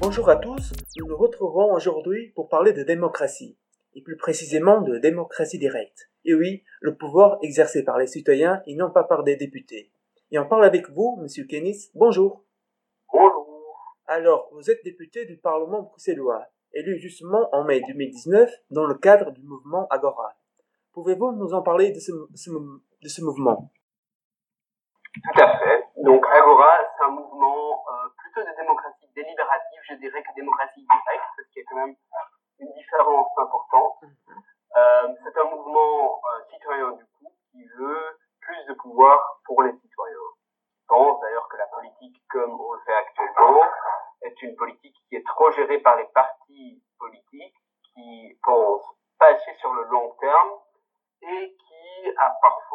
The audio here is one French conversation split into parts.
Bonjour à tous, nous nous retrouvons aujourd'hui pour parler de démocratie, et plus précisément de démocratie directe. Et oui, le pouvoir exercé par les citoyens et non pas par des députés. Et on parle avec vous, Monsieur Kennis. Bonjour. Bonjour. Alors, vous êtes député du Parlement bruxellois, élu justement en mai 2019 dans le cadre du mouvement Agora. Pouvez-vous nous en parler de ce, de ce mouvement? Tout à fait. Donc Agora, c'est un mouvement euh, plutôt de démocratie délibérative, je dirais, que démocratie directe, parce qu'il y a quand même une différence importante. Euh, c'est un mouvement euh, citoyen du coup qui veut plus de pouvoir pour les citoyens. Je pense d'ailleurs que la politique, comme on le fait actuellement, est une politique qui est trop gérée par les partis politiques, qui pensent pas assez sur le long terme et qui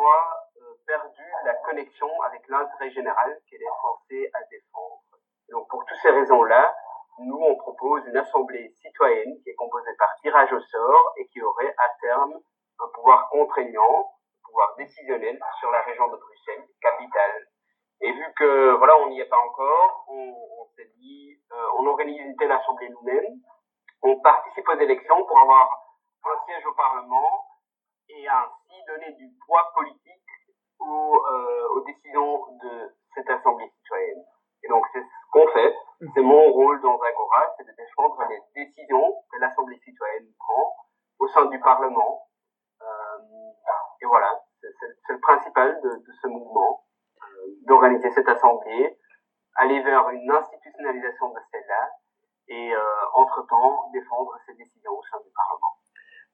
parfois perdu la connexion avec l'intérêt général qu'elle est censée à défendre. donc pour toutes ces raisons-là, nous on propose une assemblée citoyenne qui est composée par tirage au sort et qui aurait à terme un pouvoir contraignant, un pouvoir décisionnel sur la région de Bruxelles, capitale. Et vu que voilà on n'y est pas encore, on, on s'est dit euh, on organise une telle assemblée nous-mêmes, on participe aux élections pour avoir un siège au Parlement et ainsi donner du poids politique aux, euh, aux décisions de cette assemblée citoyenne. Et donc c'est ce qu'on fait. C'est mon rôle dans Agora, c'est de défendre les décisions que l'assemblée citoyenne prend au sein du Parlement. Euh, et voilà, c'est le principal de, ce mouvement, euh, d'organiser cette assemblée, aller vers une institutionnalisation de celle-là et euh, entre-temps défendre ces décisions au sein du Parlement.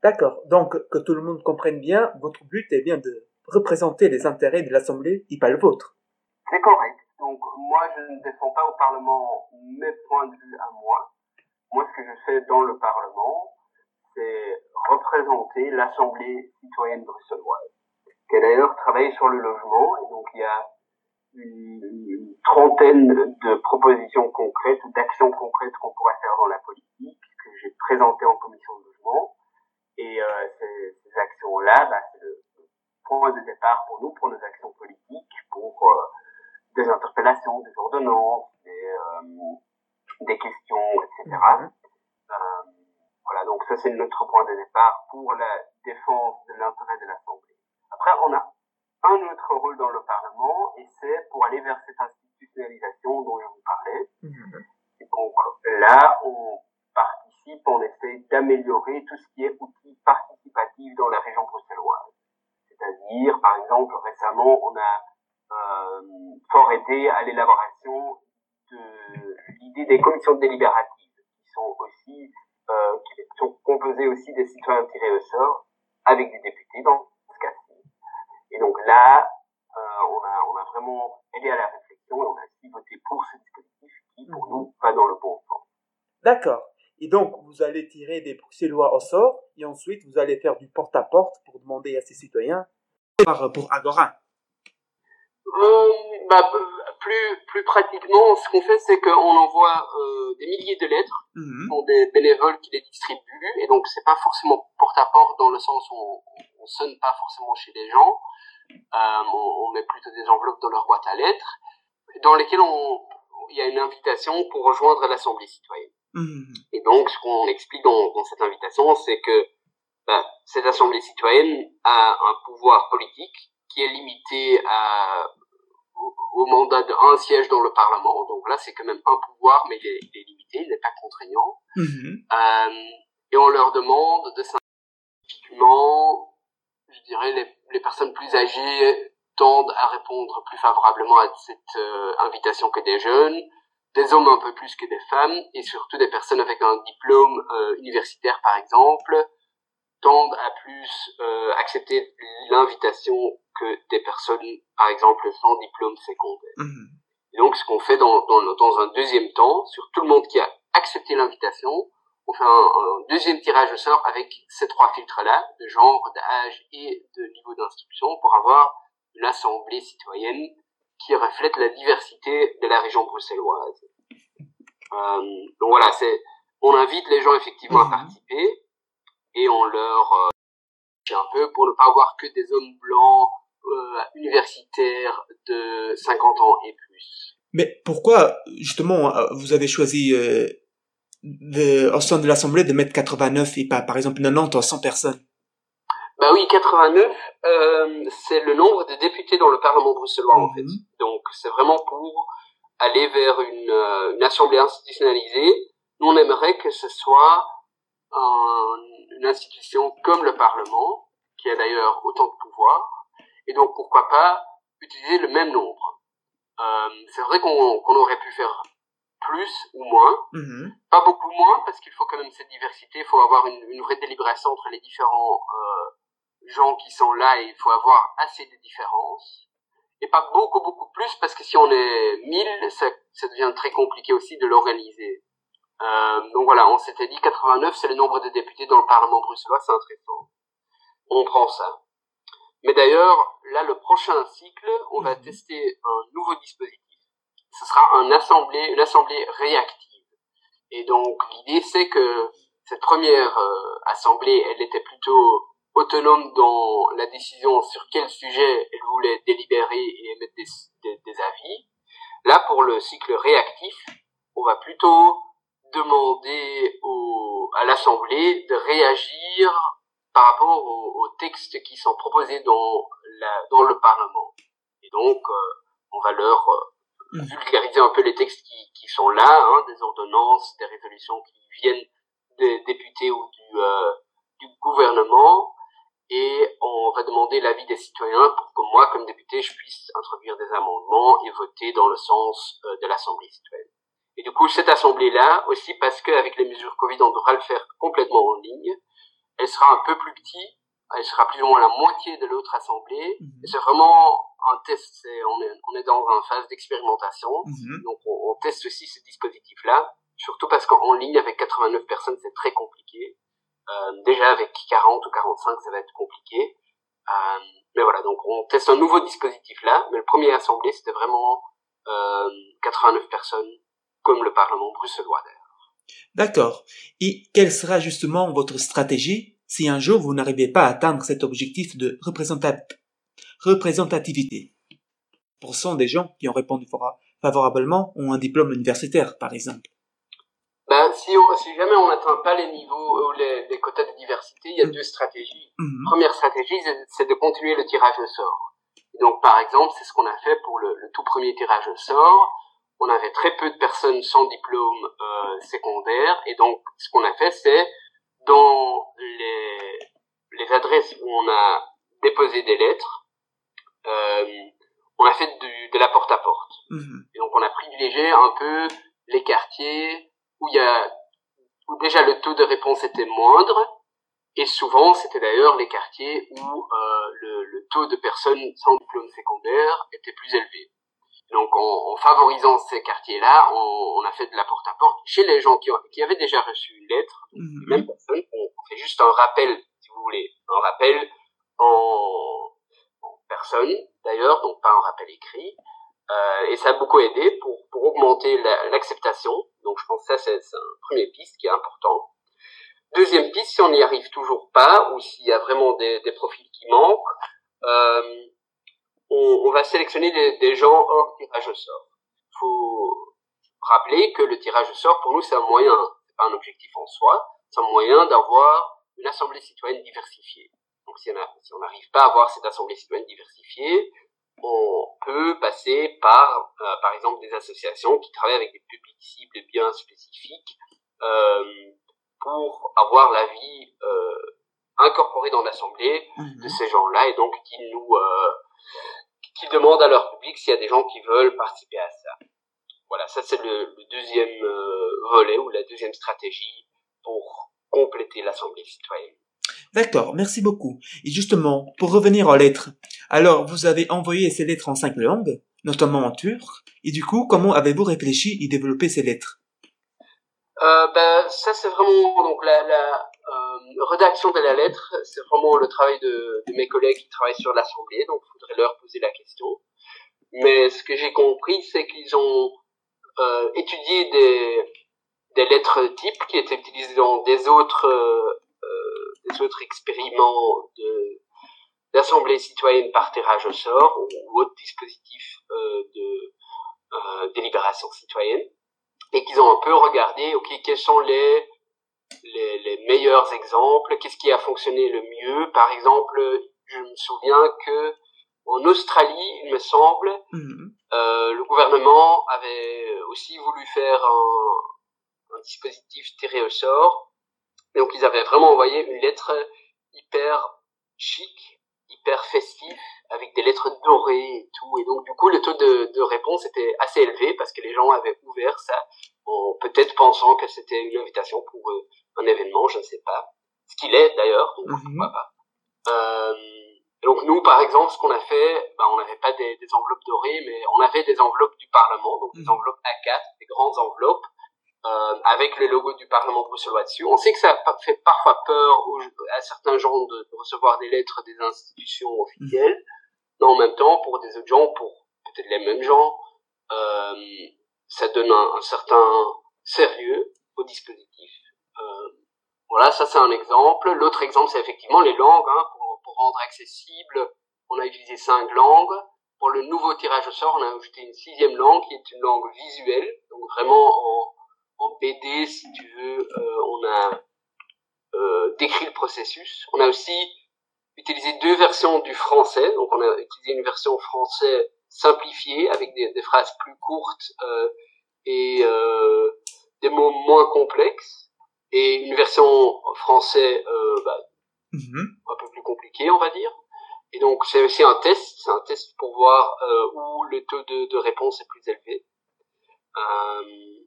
D'accord. Donc, que tout le monde comprenne bien, votre but est bien de représenter les intérêts de l'Assemblée et pas le vôtre. C'est correct. Donc moi, je ne défends pas au Parlement mes points de vue à moi. Moi, ce que je fais dans le Parlement, c'est représenter l'Assemblée citoyenne bruxelloise, qui a d'ailleurs travaillé sur le logement. Et donc il y a une, trentaine de propositions concrètes, d'actions concrètes qu'on pourrait faire dans la politique, que j'ai présentées en commission de logement. Et euh, ces, ces actions-là, bah, c'est le point de départ pour nous, pour nos actions politiques, pour euh, des interpellations, des ordonnances, des, euh, des questions, etc. Mhm. Voilà, donc ça c'est notre point de départ pour la défense de l'intérêt de l'Assemblée. Après, on a un autre rôle dans le Parlement, et c'est pour aller vers cette institutionnalisation dont je vous parlais. Mhm. Et donc là, on participe, on essaie d'améliorer tout ce qui est outils dans la région bruxelloise. C'est-à-dire, par exemple, récemment, on a euh, fort aidé à l'élaboration de l'idée des commissions délibératives, qui sont aussi euh, qui sont composées aussi des citoyens tirés au sort, avec des députés dans ce cas-ci. Et donc là, euh, on, a, on a vraiment aidé à la réflexion et on a aussi voté pour ce dispositif qui, pour nous, va dans le bon sens. D'accord. Et donc, vous allez tirer des Bruxellois au sort, ensuite, vous allez faire du porte-à-porte pour demander à ces citoyens pour Agora. Euh, bah, plus, plus pratiquement, ce qu'on fait, c'est qu'on envoie euh, des milliers de lettres mmh. pour des bénévoles qui les distribuent, et donc c'est pas forcément porte-à-porte dans le sens où on, on sonne pas forcément chez les gens, euh, on, on, met plutôt des enveloppes dans leur boîte à lettres, dans lesquelles il y a une invitation pour rejoindre l'Assemblée citoyenne. Mmh. Et donc, ce qu'on explique dans, dans, cette invitation, c'est que bah, cette assemblée citoyenne a un pouvoir politique qui est limité à, au, au mandat d'un siège dans le Parlement. Donc là, c'est quand même un pouvoir, mais il est, il est limité, il n'est pas contraignant. Mmh. Euh, et on leur demande de typiquement, je dirais, les, les personnes plus âgées tendent à répondre plus favorablement à cette euh, invitation que des jeunes des hommes un peu plus que des femmes, et surtout des personnes avec un diplôme euh, universitaire par exemple, tendent à plus euh, accepter l'invitation que des personnes, par exemple, sans diplôme secondaire. Mmh. Et donc ce qu'on fait dans, dans, dans, un deuxième temps, sur tout le monde qui a accepté l'invitation, on fait un, un, deuxième tirage au sort avec ces trois filtres-là, de genre, d'âge et de niveau d'instruction, pour avoir une assemblée citoyenne qui reflète la diversité de la région bruxelloise. Euh, donc voilà, c'est, on invite les gens effectivement à mhm. participer et on leur euh, un peu pour ne pas avoir que des hommes blancs universitaires de 50 ans et plus. Mais pourquoi, justement, vous avez choisi de, au sein de l'Assemblée de mettre 89 et pas, par exemple, 90 ou 100 personnes? Bah oui, 89, euh, c'est le nombre de députés dans le Parlement bruxellois, en fait. Mhm. Donc, c'est vraiment pour aller vers une, euh, une, assemblée institutionnalisée. Nous, on aimerait que ce soit un, une institution comme le Parlement, qui a d'ailleurs autant de pouvoir. Et donc, pourquoi pas utiliser le même nombre. Euh, c'est vrai qu'on aurait pu faire plus ou moins. Mhm. Pas beaucoup moins, parce qu'il faut quand même cette diversité, il faut avoir une, une vraie délibération entre les différents euh, gens qui sont là et il faut avoir assez de différences. Et pas beaucoup, beaucoup plus, parce que si on est 1000, ça, ça devient très compliqué aussi de l'organiser. Euh, donc voilà, on s'était dit 89, c'est le nombre de députés dans le Parlement bruxellois, c'est intéressant. On prend ça. Mais d'ailleurs, là, le prochain cycle, on va mhm. tester un nouveau dispositif ce sera un assemblée, une assemblée réactive. Et donc l'idée c'est que cette première euh, assemblée, elle était plutôt autonome dans la décision sur quel sujet elle voulait délibérer et émettre des, des, avis. Là, pour le cycle réactif, on va plutôt demander au, à l'Assemblée de réagir par rapport aux, textes qui sont proposés dans, la, dans le Parlement. Et donc, euh, on va leur euh, Mm. vulgariser un peu les textes qui, qui sont là, hein, des ordonnances, des résolutions qui viennent des députés ou du, euh, du gouvernement, et on va demander l'avis des citoyens pour que moi, comme député, je puisse introduire des amendements et voter dans le sens euh, de l'Assemblée citoyenne. Et du coup, cette assemblée-là, aussi parce qu'avec les mesures Covid, on devra le faire complètement en ligne, elle sera un peu plus petite, elle sera plus ou moins la moitié de l'autre assemblée. Mm-hmm. C'est vraiment un test, c'est, on, est, on est dans une phase d'expérimentation, mhm. donc on, on, teste aussi ce dispositif-là, surtout parce qu'en ligne avec 89 personnes c'est très compliqué. Euh, déjà avec 40 ou 45 ça va être compliqué. Euh, mais voilà, donc on teste un nouveau dispositif là, mais le premier assemblée c'était vraiment euh, 89 personnes comme le Parlement bruxellois d'ailleurs. D'accord. Et quelle sera justement votre stratégie si un jour vous n'arrivez pas à atteindre cet objectif de représentativité représentativité? Pour cent des gens qui ont répondu favorablement ont un diplôme universitaire, par exemple. Ben, si, on, si jamais on n'atteint pas les niveaux ou les, les, quotas de diversité, il y a mm. deux stratégies. Mm-hmm. Première stratégie, c'est de continuer le tirage au sort. donc, par exemple, c'est ce qu'on a fait pour le, le, tout premier tirage au sort. On avait très peu de personnes sans diplôme euh, secondaire, et donc ce qu'on a fait, c'est dans les, les adresses où on a déposé des lettres, euh, on a fait de la porte-à-porte. Mhm. Et donc on a privilégié un peu les quartiers où il y a où déjà le taux de réponse était moindre et souvent c'était d'ailleurs les quartiers où euh, le, le, taux de personnes sans diplôme secondaire était plus élevé. Donc en, en favorisant ces quartiers-là, on, on, a fait de la porte-à-porte chez les gens qui, ont, qui avaient déjà reçu une lettre, mhm. même personne, on, fait juste un rappel, si vous voulez, un rappel en personne d'ailleurs, donc pas un rappel écrit. Euh, et ça a beaucoup aidé pour, pour augmenter l'acceptation. donc je pense que ça c'est un premier piste qui est important. Deuxième piste, si on n'y arrive toujours pas ou s'il y a vraiment des, des profils qui manquent, euh, on, on, va sélectionner des, des, gens hors tirage au sort. Faut rappeler que le tirage au sort pour nous c'est un moyen, c'est pas un objectif en soi, c'est un moyen d'avoir une assemblée citoyenne diversifiée. Donc si on n'arrive pas à avoir cette assemblée citoyenne diversifiée, on peut passer par, euh, par exemple, des associations qui travaillent avec des publics cibles bien spécifiques euh, pour avoir l'avis euh, incorporé dans l'assemblée de mhm. ces gens-là et donc qui nous euh, qui demandent à leur public s'il y a des gens qui veulent participer à ça. Voilà, ça c'est le, le, deuxième euh, volet ou la deuxième stratégie pour compléter l'assemblée citoyenne. D'accord, merci beaucoup. Et justement, pour revenir aux lettres, alors vous avez envoyé ces lettres en cinq langues, notamment en turc, et du coup, comment avez-vous réfléchi et développé ces lettres? Euh, ben, ça c'est vraiment donc la, la euh, rédaction de la lettre, c'est vraiment le travail de, de, mes collègues qui travaillent sur l'assemblée, donc il faudrait leur poser la question. Mais ce que j'ai compris, c'est qu'ils ont euh, étudié des, des lettres types qui étaient utilisées dans des autres euh, des autres expériments de, d'assemblées citoyennes par tirage au sort ou, autre dispositif de délibération citoyenne et qu'ils ont un peu regardé, ok, quels sont les, les, les meilleurs exemples, qu'est-ce qui a fonctionné le mieux? Par exemple, je me souviens que en Australie, il me semble, mhm. euh, le gouvernement avait aussi voulu faire un, un dispositif tiré au sort. donc, ils avaient vraiment envoyé une lettre hyper chic, hyper festif, avec des lettres dorées et tout. Et donc, du coup, le taux de, de réponse était assez élevé parce que les gens avaient ouvert ça, peut-être pensant que c'était une invitation pour euh, un événement, je ne sais pas. Ce qu'il est d'ailleurs, donc mhm. pas. Euh, donc nous, par exemple, ce qu'on a fait, ben, on n'avait pas des, des, enveloppes dorées, mais on avait des enveloppes du Parlement, donc des mhm. enveloppes A4, des grandes enveloppes, euh, avec le logo du Parlement bruxellois dessus. On sait que ça fait parfois peur à certains gens de, recevoir des lettres des institutions officielles, mais en même temps, pour des autres gens, pour peut-être les mêmes gens, euh, ça donne un, un, certain sérieux au dispositif. Euh, voilà, ça c'est un exemple. L'autre exemple, c'est effectivement les langues. Hein, pour, pour rendre accessible, on a utilisé cinq langues. Pour le nouveau tirage au sort, on a ajouté une sixième langue qui est une langue visuelle, donc vraiment en, en BD, si tu veux, euh, on a euh, décrit le processus. On a aussi utilisé deux versions du français, donc on a utilisé une version français simplifiée avec des, des phrases plus courtes euh, et euh, des mots moins complexes et une version français euh, bah, mhm. un peu plus compliquée, on va dire. Et donc c'est aussi un test, c'est un test pour voir euh, où le taux de, de, réponse est plus élevé. Euh,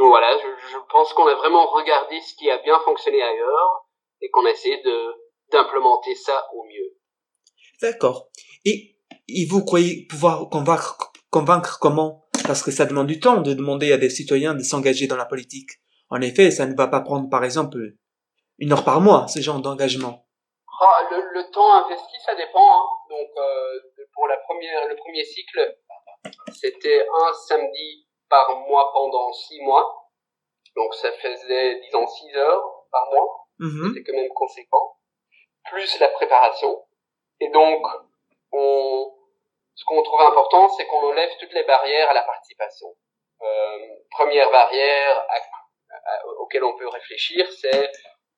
donc voilà, je, je pense qu'on a vraiment regardé ce qui a bien fonctionné ailleurs et qu'on a essayé de d'implémenter ça au mieux. D'accord. Et, et vous croyez pouvoir convaincre, convaincre comment? Parce que ça demande du temps de demander à des citoyens de s'engager dans la politique. En effet, ça ne va pas prendre, par exemple, une heure par mois, ce genre d'engagement. Ah, le, le, temps investi, ça dépend. Hein. Donc, euh, pour la première, le premier cycle, c'était un samedi par mois pendant six mois. Donc, ça faisait, disons, six heures par mois. Mm-hmm. C'était quand même conséquent. Plus la préparation. Et donc, on, ce qu'on trouve important, c'est qu'on enlève toutes les barrières à la participation. Euh, première barrière à auquel on peut réfléchir, c'est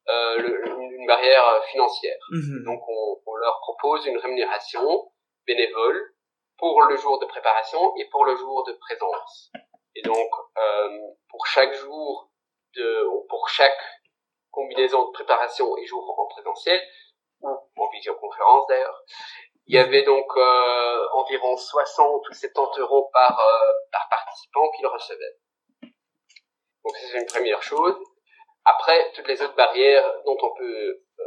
euh, une barrière financière. Mhm. Donc on, on, leur propose une rémunération bénévole pour le jour de préparation et pour le jour de présence. Et donc euh, pour chaque jour de, pour chaque combinaison de préparation et jour en présentiel ou en visioconférence d'ailleurs, il y avait donc euh, environ 60 ou 70 euros par, euh, par participant qu'ils recevaient. Donc c'est une première chose. Après, toutes les autres barrières dont on peut euh,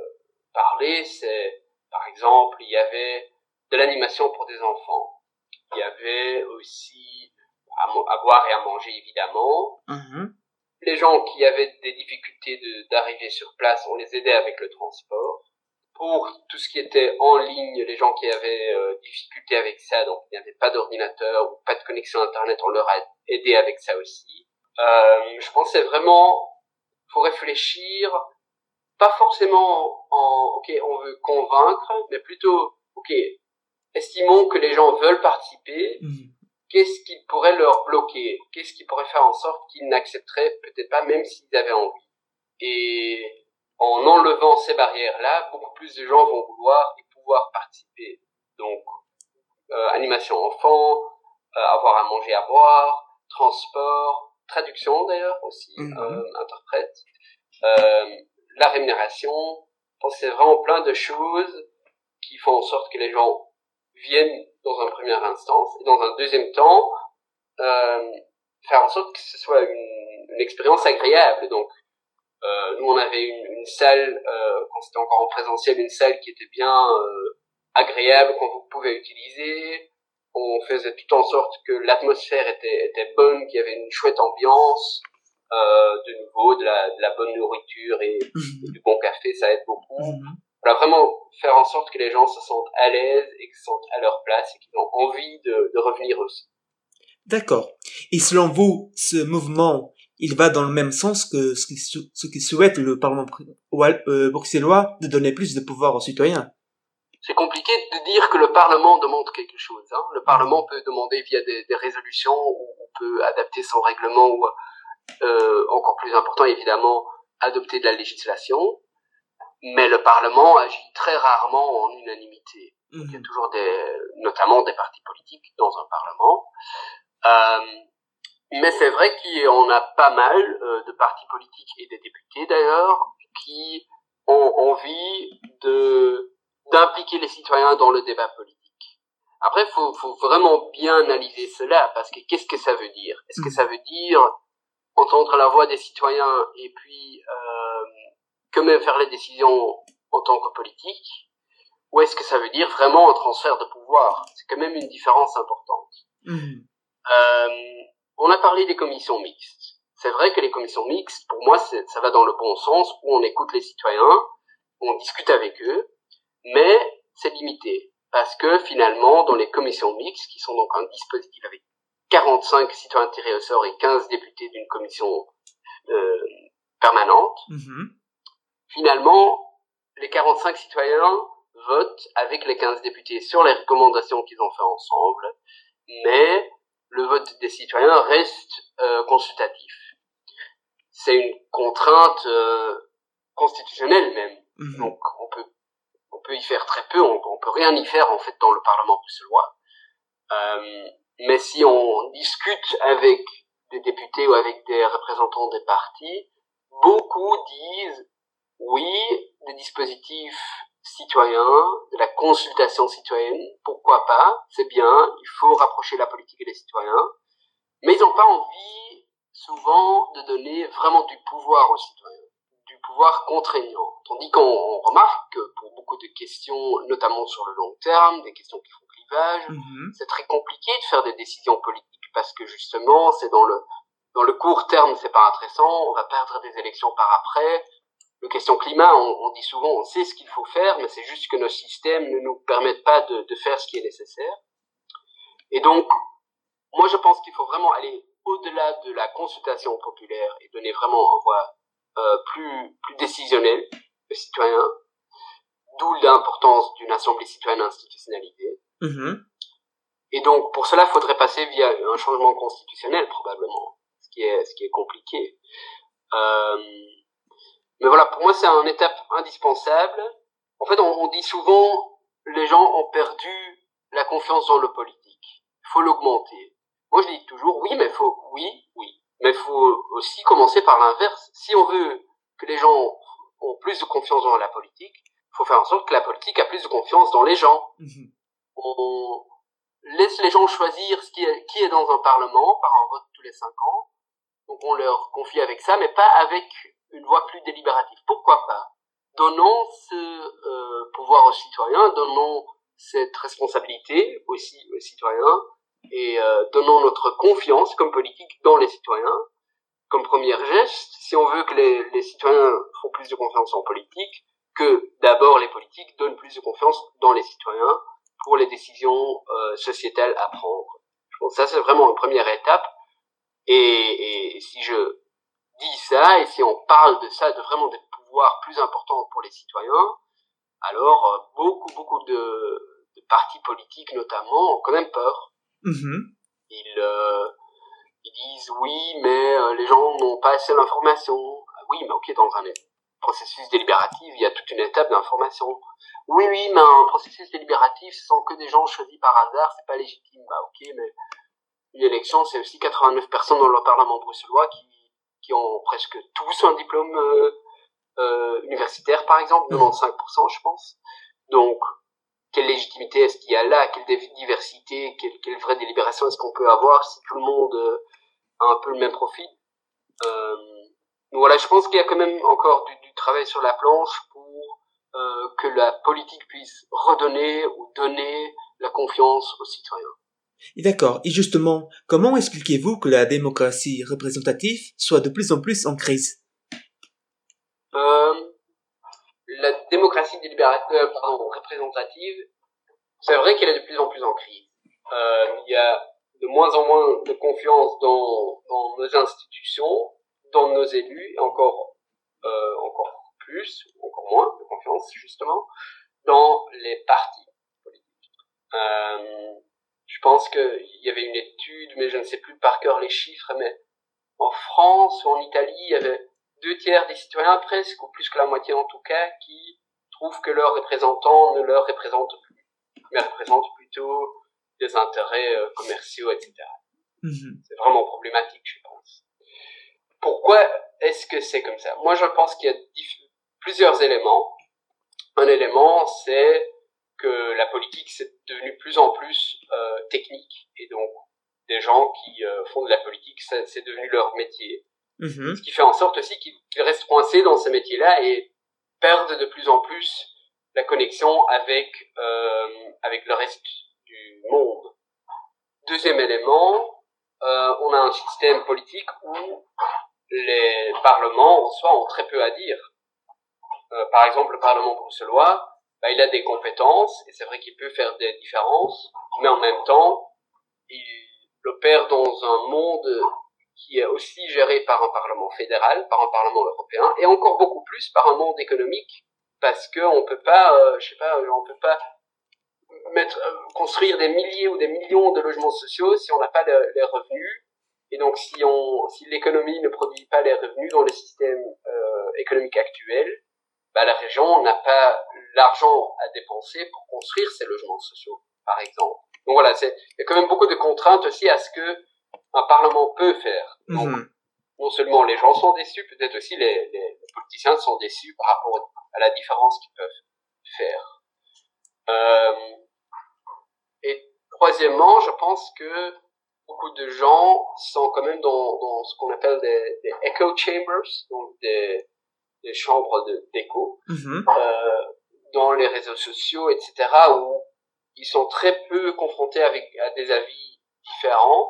parler, c'est par exemple, il y avait de l'animation pour des enfants. Il y avait aussi à, boire et à manger évidemment. Mm-hmm. Les gens qui avaient des difficultés d'arriver sur place, on les aidait avec le transport. Pour tout ce qui était en ligne, les gens qui avaient euh, difficulté avec ça, donc il n'y avait pas d'ordinateur ou pas de connexion internet, on leur a aidé avec ça aussi. Euh, je c'est vraiment, faut réfléchir, pas forcément en, ok, on veut convaincre, mais plutôt, ok, estimons que les gens veulent participer, mhm. Qu'est-ce qui pourrait leur bloquer? Qu'est-ce qui pourrait faire en sorte qu'ils n'accepteraient peut-être pas, même s'ils avaient envie? Et en enlevant ces barrières-là, beaucoup plus de gens vont vouloir et pouvoir participer. Donc, euh, animation enfant, euh, avoir à manger, à boire, transport, traduction d'ailleurs aussi, mhm. euh, interprète, la rémunération. Je pense que c'est vraiment plein de choses qui font en sorte que les gens viennent dans un premier instance et dans un deuxième temps euh, faire en sorte que ce soit une, une expérience agréable. Donc euh, nous on avait une, une salle euh, quand c'était encore en présentiel, une salle qui était bien euh, agréable qu'on pouvait utiliser on faisait tout en sorte que l'atmosphère était, était bonne, qu'il y avait une chouette ambiance, euh, de nouveau, de la, de la bonne nourriture et, mhm. du bon café, ça aide beaucoup. Va vraiment faire en sorte que les gens se sentent à l'aise et qu'ils se sentent à leur place et qu'ils ont envie de, de revenir aussi. D'accord. Et selon vous, ce mouvement, il va dans le même sens que ce qui, ce qui souhaite le Parlement euh, bruxellois de donner plus de pouvoir aux citoyens? C'est compliqué de dire que le Parlement demande quelque chose. Hein. Le Parlement peut demander via des, des résolutions, ou on peut adapter son règlement, ou euh, encore plus important évidemment, adopter de la législation. Mais le Parlement agit très rarement en unanimité. Il y a mhm. toujours des, notamment des partis politiques dans un Parlement. Euh, mais c'est vrai qu'on a pas mal euh, de partis politiques et des députés d'ailleurs qui ont envie de d'impliquer les citoyens dans le débat politique. Après, faut, faut, vraiment bien analyser cela, parce que qu'est-ce que ça veut dire? Est-ce que mm. ça veut dire entendre la voix des citoyens et puis euh, que même faire les décisions en tant que politique Ou est-ce que ça veut dire vraiment un transfert de pouvoir? C'est quand même une différence importante. Mm. Euh, on a parlé des commissions mixtes. C'est vrai que les commissions mixtes, pour moi, ça va dans le bon sens, où on écoute les citoyens, on discute avec eux, mais c'est limité parce que finalement, dans les commissions mixtes, qui sont donc un dispositif avec 45 citoyens tirés au sort et 15 députés d'une commission euh, permanente, mhm. Finalement, les 45 citoyens votent avec les 15 députés sur les recommandations qu'ils ont fait ensemble, mais le vote des citoyens reste euh, consultatif. C'est une contrainte euh, constitutionnelle même. Mhm. Donc on peut on peut y faire très peu, on, on, peut rien y faire en fait dans le Parlement bruxellois. Euh, mais si on discute avec des députés ou avec des représentants des partis, beaucoup disent oui, des dispositifs citoyens, de la consultation citoyenne, pourquoi pas, c'est bien, il faut rapprocher la politique et les citoyens, mais ils n'ont pas envie souvent de donner vraiment du pouvoir aux citoyens pouvoir contraignant. Tandis qu'on remarque que pour beaucoup de questions, notamment sur le long terme, des questions qui font clivage, mhm. c'est très compliqué de faire des décisions politiques parce que justement, c'est dans le dans le court terme, c'est pas intéressant. On va perdre des élections par après. Le question climat, on, dit souvent, on sait ce qu'il faut faire, mais c'est juste que nos systèmes ne nous permettent pas de, de faire ce qui est nécessaire. Et donc, moi, je pense qu'il faut vraiment aller au-delà de la consultation populaire et donner vraiment un voix euh, plus, plus décisionnel, le citoyen, d'où l'importance d'une assemblée citoyenne institutionnalisée. Mm-hmm. Et donc, pour cela, il faudrait passer via un changement constitutionnel, probablement, ce qui est, ce qui est compliqué. Euh, mais voilà, pour moi, c'est une étape indispensable. En fait, on, on, dit souvent, les gens ont perdu la confiance dans le politique. Il faut l'augmenter. Moi, je dis toujours, oui, mais faut, oui, oui. Mais il faut aussi commencer par l'inverse. Si on veut que les gens ont plus de confiance dans la politique, il faut faire en sorte que la politique a plus de confiance dans les gens. Mhm. On laisse les gens choisir ce qui est, qui est dans un parlement par un vote tous les cinq ans. Donc on leur confie avec ça, mais pas avec une voix plus délibérative. Pourquoi pas? Donnons ce euh, pouvoir aux citoyens, donnons cette responsabilité aussi aux citoyens, et euh, donnons notre confiance comme politique dans les citoyens comme premier geste, si on veut que les, les citoyens font plus de confiance en politique, que d'abord les politiques donnent plus de confiance dans les citoyens pour les décisions euh, sociétales à prendre. Je pense que ça c'est vraiment une première étape. Et, et, si je dis ça et si on parle de ça, de vraiment des pouvoirs plus importants pour les citoyens, alors euh, beaucoup beaucoup de, de partis politiques notamment ont quand même peur Mhm. Ils, euh, ils disent oui, mais euh, les gens n'ont pas assez d'informations. Ah oui, mais ok, dans un processus délibératif, il y a toute une étape d'information. Oui, oui, mais un processus délibératif, ce sont que des gens choisis par hasard, c'est pas légitime. Bah ok, mais une élection, c'est aussi 89 personnes dans le Parlement bruxellois qui, qui ont presque tous un diplôme euh, euh universitaire, par exemple, 95%, mhm. je pense. Donc, quelle légitimité est-ce qu'il y a là, quelle diversité, quelle, quelle vraie délibération est-ce qu'on peut avoir si tout le monde euh, a un peu le même profil? Euh, voilà, je pense qu'il y a quand même encore du, du travail sur la planche pour euh, que la politique puisse redonner ou donner la confiance aux citoyens. D'accord. Et justement, comment expliquez-vous que la démocratie représentative soit de plus en plus en crise? Euh, la démocratie délibérative, pardon, représentative, c'est vrai qu'elle est de plus en plus en crise. Euh, il y a de moins en moins de confiance dans, nos institutions, dans nos élus, et encore, euh, encore plus, encore moins de confiance justement, dans les partis politiques. Je pense qu'il y avait une étude, mais je ne sais plus par cœur les chiffres, mais en France ou en Italie, il y avait deux tiers des citoyens presque, ou plus que la moitié en tout cas, qui trouvent que leurs représentants ne leur représentent plus, mais représentent plutôt des intérêts euh, commerciaux, etc. Mhm. C'est vraiment problématique, je pense. Pourquoi est-ce que c'est comme ça? Moi, je pense qu'il y a plusieurs éléments. Un élément, c'est que la politique c'est devenu plus en plus euh, technique et donc des gens qui euh, font de la politique, c'est devenu leur métier. Mhm. Ce qui fait en sorte aussi qu'ils restent coincés dans ce métier-là et perdent de plus en plus la connexion avec euh, avec le reste du monde. Deuxième élément, on a un système politique où les parlements en soi ont très peu à dire. Par exemple, le Parlement bruxellois, bah, il a des compétences et c'est vrai qu'il peut faire des différences, mais en même temps, il opère dans un monde qui est aussi géré par un Parlement fédéral, par un Parlement européen, et encore beaucoup plus par un monde économique, parce qu'on peut pas, euh, je sais pas, on peut pas mettre, euh, construire des milliers ou des millions de logements sociaux si on n'a pas les revenus, et donc si on, si l'économie ne produit pas les revenus dans le système euh, économique actuel, bah, la région n'a pas l'argent à dépenser pour construire ces logements sociaux, par exemple. Donc voilà, c'est il y a quand même beaucoup de contraintes aussi à ce que un parlement peut faire. Donc, mhm. non seulement les gens sont déçus, peut-être aussi les, les, politiciens sont déçus par rapport à la différence qu'ils peuvent faire. Euh, et troisièmement, je pense que beaucoup de gens sont quand même dans, dans ce qu'on appelle des, des, echo chambers, donc des, des chambres d'écho, mhm. euh, dans les réseaux sociaux, etc., où ils sont très peu confrontés avec à des avis différents.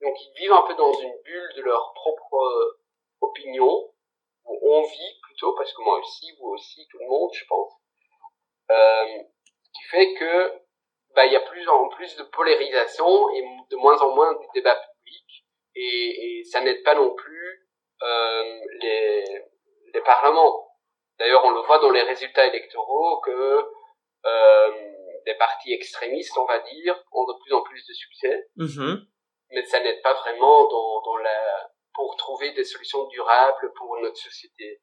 Donc ils vivent un peu dans une bulle de leur propre euh, opinion, où on vit plutôt, parce que moi aussi, vous aussi, tout le monde, je pense. Euh, qui fait que bah, il y a plus en plus de polarisation et de moins en moins du débat public, et, et ça n'aide pas non plus euh, les, les parlements. D'ailleurs, on le voit dans les résultats électoraux que euh, des partis extrémistes, on va dire, ont de plus en plus de succès. Mhm. Mais ça n'aide pas vraiment dans, dans la, pour trouver des solutions durables pour notre société.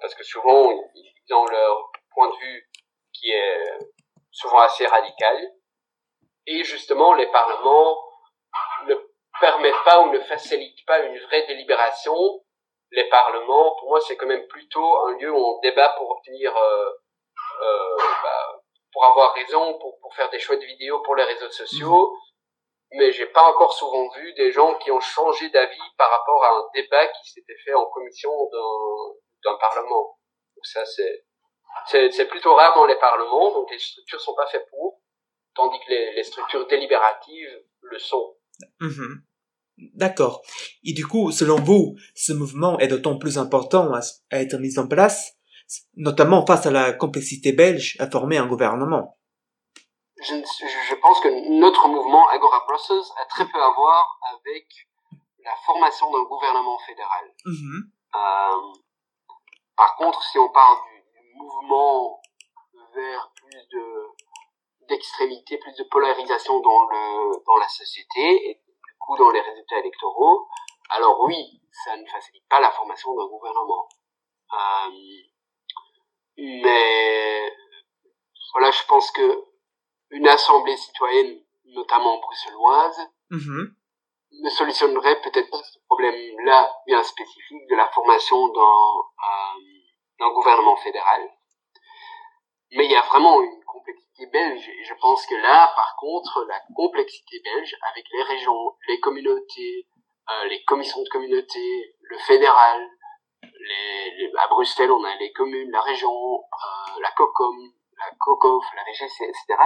Parce que souvent, ils ont leur point de vue qui est souvent assez radical. Et justement, les parlements ne permettent pas ou ne facilitent pas une vraie délibération. Les parlements, pour moi, c'est quand même plutôt un lieu où on débat pour obtenir euh, euh, bah, pour avoir raison, pour, pour faire des choix de vidéos pour les réseaux sociaux, mhm. mais j'ai pas encore souvent vu des gens qui ont changé d'avis par rapport à un débat qui s'était fait en commission d'un parlement. Donc ça c'est c'est plutôt rare dans les parlements, donc les structures sont pas faites pour, tandis que les, les structures délibératives le sont. Mhm. D'accord. Et du coup, selon vous, ce mouvement est d'autant plus important à être mis en place notamment face à la complexité belge à former un gouvernement? Je, je pense que notre mouvement Agora Brussels a très peu à voir avec la formation d'un gouvernement fédéral. Mm-hmm. euh, par contre, si on parle du, mouvement vers plus de d'extrémité, plus de polarisation dans le dans la société et coup dans les résultats électoraux, alors oui, ça ne facilite pas la formation d'un gouvernement. Euh, mais voilà, je pense que une assemblée citoyenne, notamment bruxelloise, mhm. ne solutionnerait peut-être pas ce problème-là bien spécifique de la formation d'un euh, gouvernement fédéral. Mais il y a vraiment une belge et je pense que là, par contre, la complexité belge avec les régions, les communautés, euh, les commissions de communauté, le fédéral, à Bruxelles, on a les communes, la région, euh, la COCOM, la COCOF, la VGC, etc.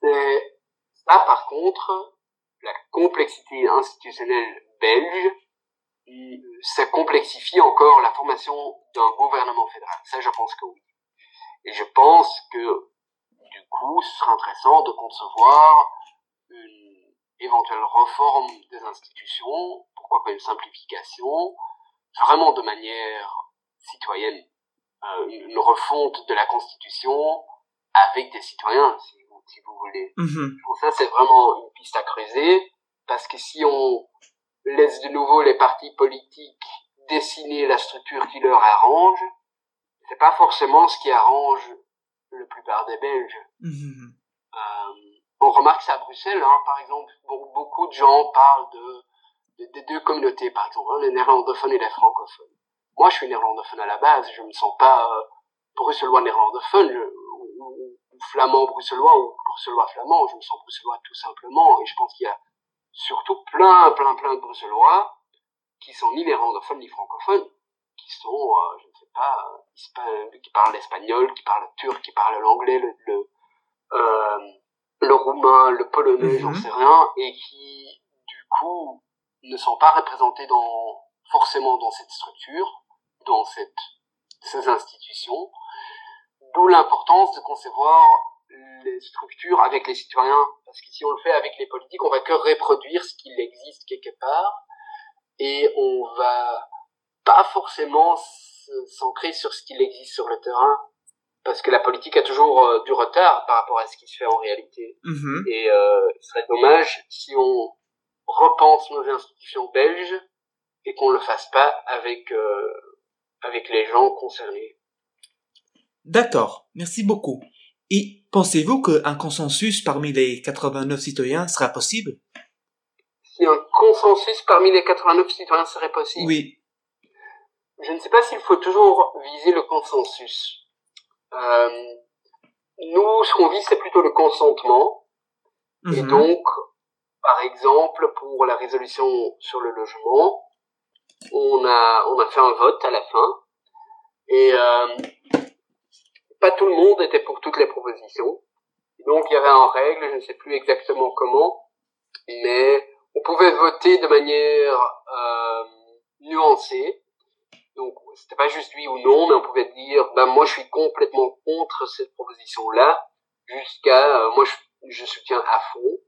Ça, par contre, la complexité institutionnelle belge, ça complexifie encore la formation d'un gouvernement fédéral. Ça, je pense que oui. Et je pense que, ce serait intéressant de concevoir une éventuelle réforme des institutions, pourquoi pas une simplification, vraiment de manière citoyenne, euh, une refonte de la Constitution avec des citoyens, si vous, si vous voulez. Mhm. Donc ça, c'est vraiment une piste à creuser, parce que si on laisse de nouveau les partis politiques dessiner la structure qui leur arrange, c'est pas forcément ce qui arrange la plupart des Belges. Mhm. Euh, on remarque ça à Bruxelles, hein, par exemple, be- beaucoup de gens parlent de, de- des deux communautés, par exemple, hein, les néerlandophones et les francophones. Moi, je suis néerlandophone à la base, je me sens pas euh, bruxellois néerlandophone, ou, ou- ou flamand bruxellois ou bruxellois flamand, je me sens bruxellois tout simplement, et je pense qu'il y a surtout plein, plein, plein de bruxellois qui sont ni néerlandophones ni francophones, qui sont, euh, pas, euh, qui parlent l'espagnol, qui parlent le turc, qui parlent l'anglais, le, le, euh, le roumain, le polonais, j'en Mhm. sais rien, et qui, du coup, ne sont pas représentés dans, forcément dans cette structure, dans cette, ces institutions, d'où l'importance de concevoir les structures avec les citoyens, parce que si on le fait avec les politiques, on va que reproduire ce qu'il existe quelque part, et on va pas forcément s'ancrer sur ce qu'il existe sur le terrain, parce que la politique a toujours euh, du retard par rapport à ce qui se fait en réalité. Mhm. Et euh, ce serait dommage si on repense nos institutions belges et qu'on le fasse pas avec euh, avec les gens concernés. D'accord, merci beaucoup. Et pensez-vous qu'un consensus parmi les 89 citoyens sera possible? Si un consensus parmi les 89 citoyens serait possible, Oui. Je ne sais pas s'il faut toujours viser le consensus. Euh, nous, ce qu'on vise, c'est plutôt le consentement. Et Mhm. donc, par exemple, pour la résolution sur le logement, on a, on a fait un vote à la fin. Et euh, pas tout le monde était pour toutes les propositions. Donc, il y avait en règle, je ne sais plus exactement comment, mais on pouvait voter de manière euh, nuancée. Donc, c'était pas juste oui ou non, mais on pouvait dire, ben moi, je suis complètement contre cette proposition-là, jusqu'à, euh, moi, je, je soutiens à fond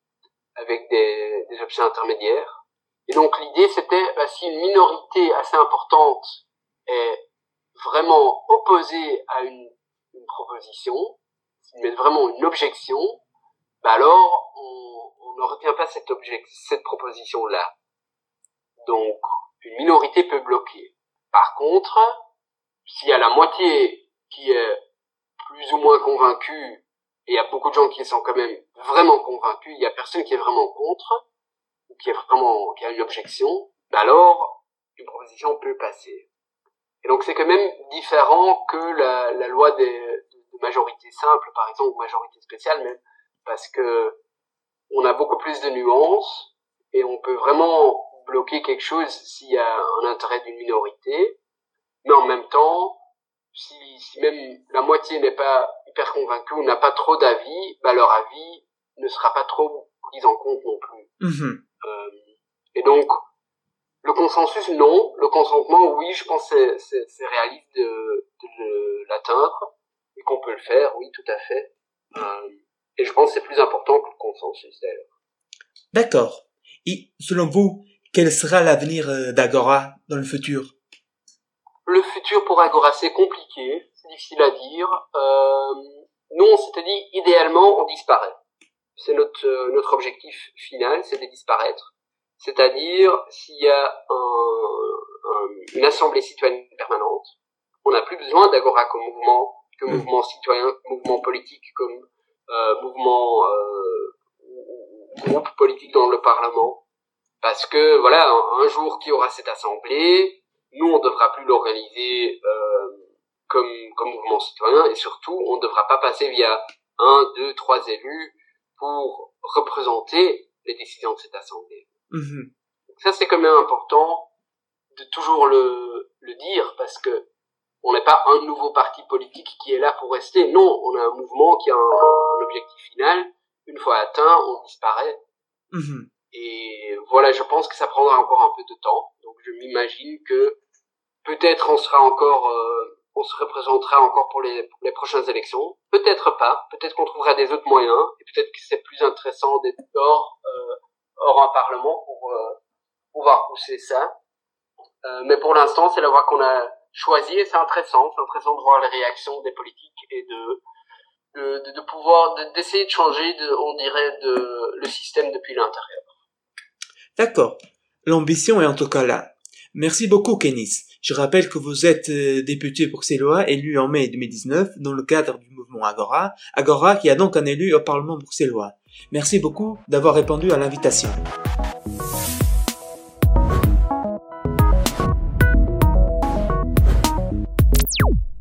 avec des, des options intermédiaires. Et donc l'idée c'était bah, si une minorité assez importante est vraiment opposée à une, une proposition, s'il met vraiment une objection, bah alors on, on ne retient pas cette, objec- cette proposition là. Donc une minorité peut bloquer. Par contre, s'il y a la moitié qui est plus ou moins convaincue et il y a beaucoup de gens qui sont quand même vraiment convaincus, il y a personne qui est vraiment contre, ou qui est vraiment, a une objection, bah alors, une proposition peut passer. Et donc c'est quand même différent que la, la loi des, de majorité simple, par exemple, ou majorité spéciale même, parce que on a beaucoup plus de nuances, et on peut vraiment bloquer quelque chose s'il y a un intérêt d'une minorité, mais en même temps, si, si même la moitié n'est pas hyper convaincue ou n'a pas trop d'avis, bah leur avis ne sera pas trop pris en compte non plus. Mhm. Euh, et donc, le consensus, non. Le consentement, oui, je pense que c'est- réaliste de, de l'atteindre et qu'on peut le faire, oui, tout à fait. Euh, et je pense que c'est plus important que le consensus, d'ailleurs. D'accord. Et selon vous, quel sera l'avenir euh, d'Agora dans le futur? Le futur pour Agora, c'est compliqué, c'est difficile à dire. Euh, nous, on s'était dit, idéalement, on disparaît. C'est notre, euh, notre objectif final, c'est de disparaître. C'est-à-dire, s'il y a un, un- une assemblée citoyenne permanente, on n'a plus besoin d'Agora comme mouvement, que Mm. mouvement citoyen, mouvement politique, comme euh, mouvement euh, ou- ou groupe politique dans le Parlement. Parce que, voilà, un, un jour qu'il y aura cette assemblée, nous, on ne devra plus l'organiser euh, comme, comme mouvement citoyen, et surtout, on ne devra pas passer via un, deux, trois élus pour représenter les décisions de cette assemblée. Mhm. Donc ça, c'est quand même important de toujours le, le dire, parce que on n'est pas un nouveau parti politique qui est là pour rester. Non, on a un mouvement qui a un, un objectif final. Une fois atteint, on disparaît. Mhm. Et voilà, je pense que ça prendra encore un peu de temps. Donc je m'imagine que peut-être on sera encore, euh, on se représentera encore pour les, les prochaines élections. Peut-être pas. Peut-être qu'on trouvera des autres moyens. Et peut-être que c'est plus intéressant d'être hors, euh, hors un parlement pour euh, pouvoir pousser ça. Euh, mais pour l'instant, c'est la voie qu'on a choisie et c'est intéressant. C'est intéressant de voir les réactions des politiques et de de, de, pouvoir d'essayer de, changer, de, on dirait, de, le système depuis l'intérieur. D'accord. L'ambition est en tout cas là. Merci beaucoup, Kenis. Je rappelle que vous êtes euh, député bruxellois élu en mai 2019 dans le cadre du mouvement Agora, Agora qui a donc un élu au Parlement bruxellois. Merci beaucoup d'avoir répondu à l'invitation.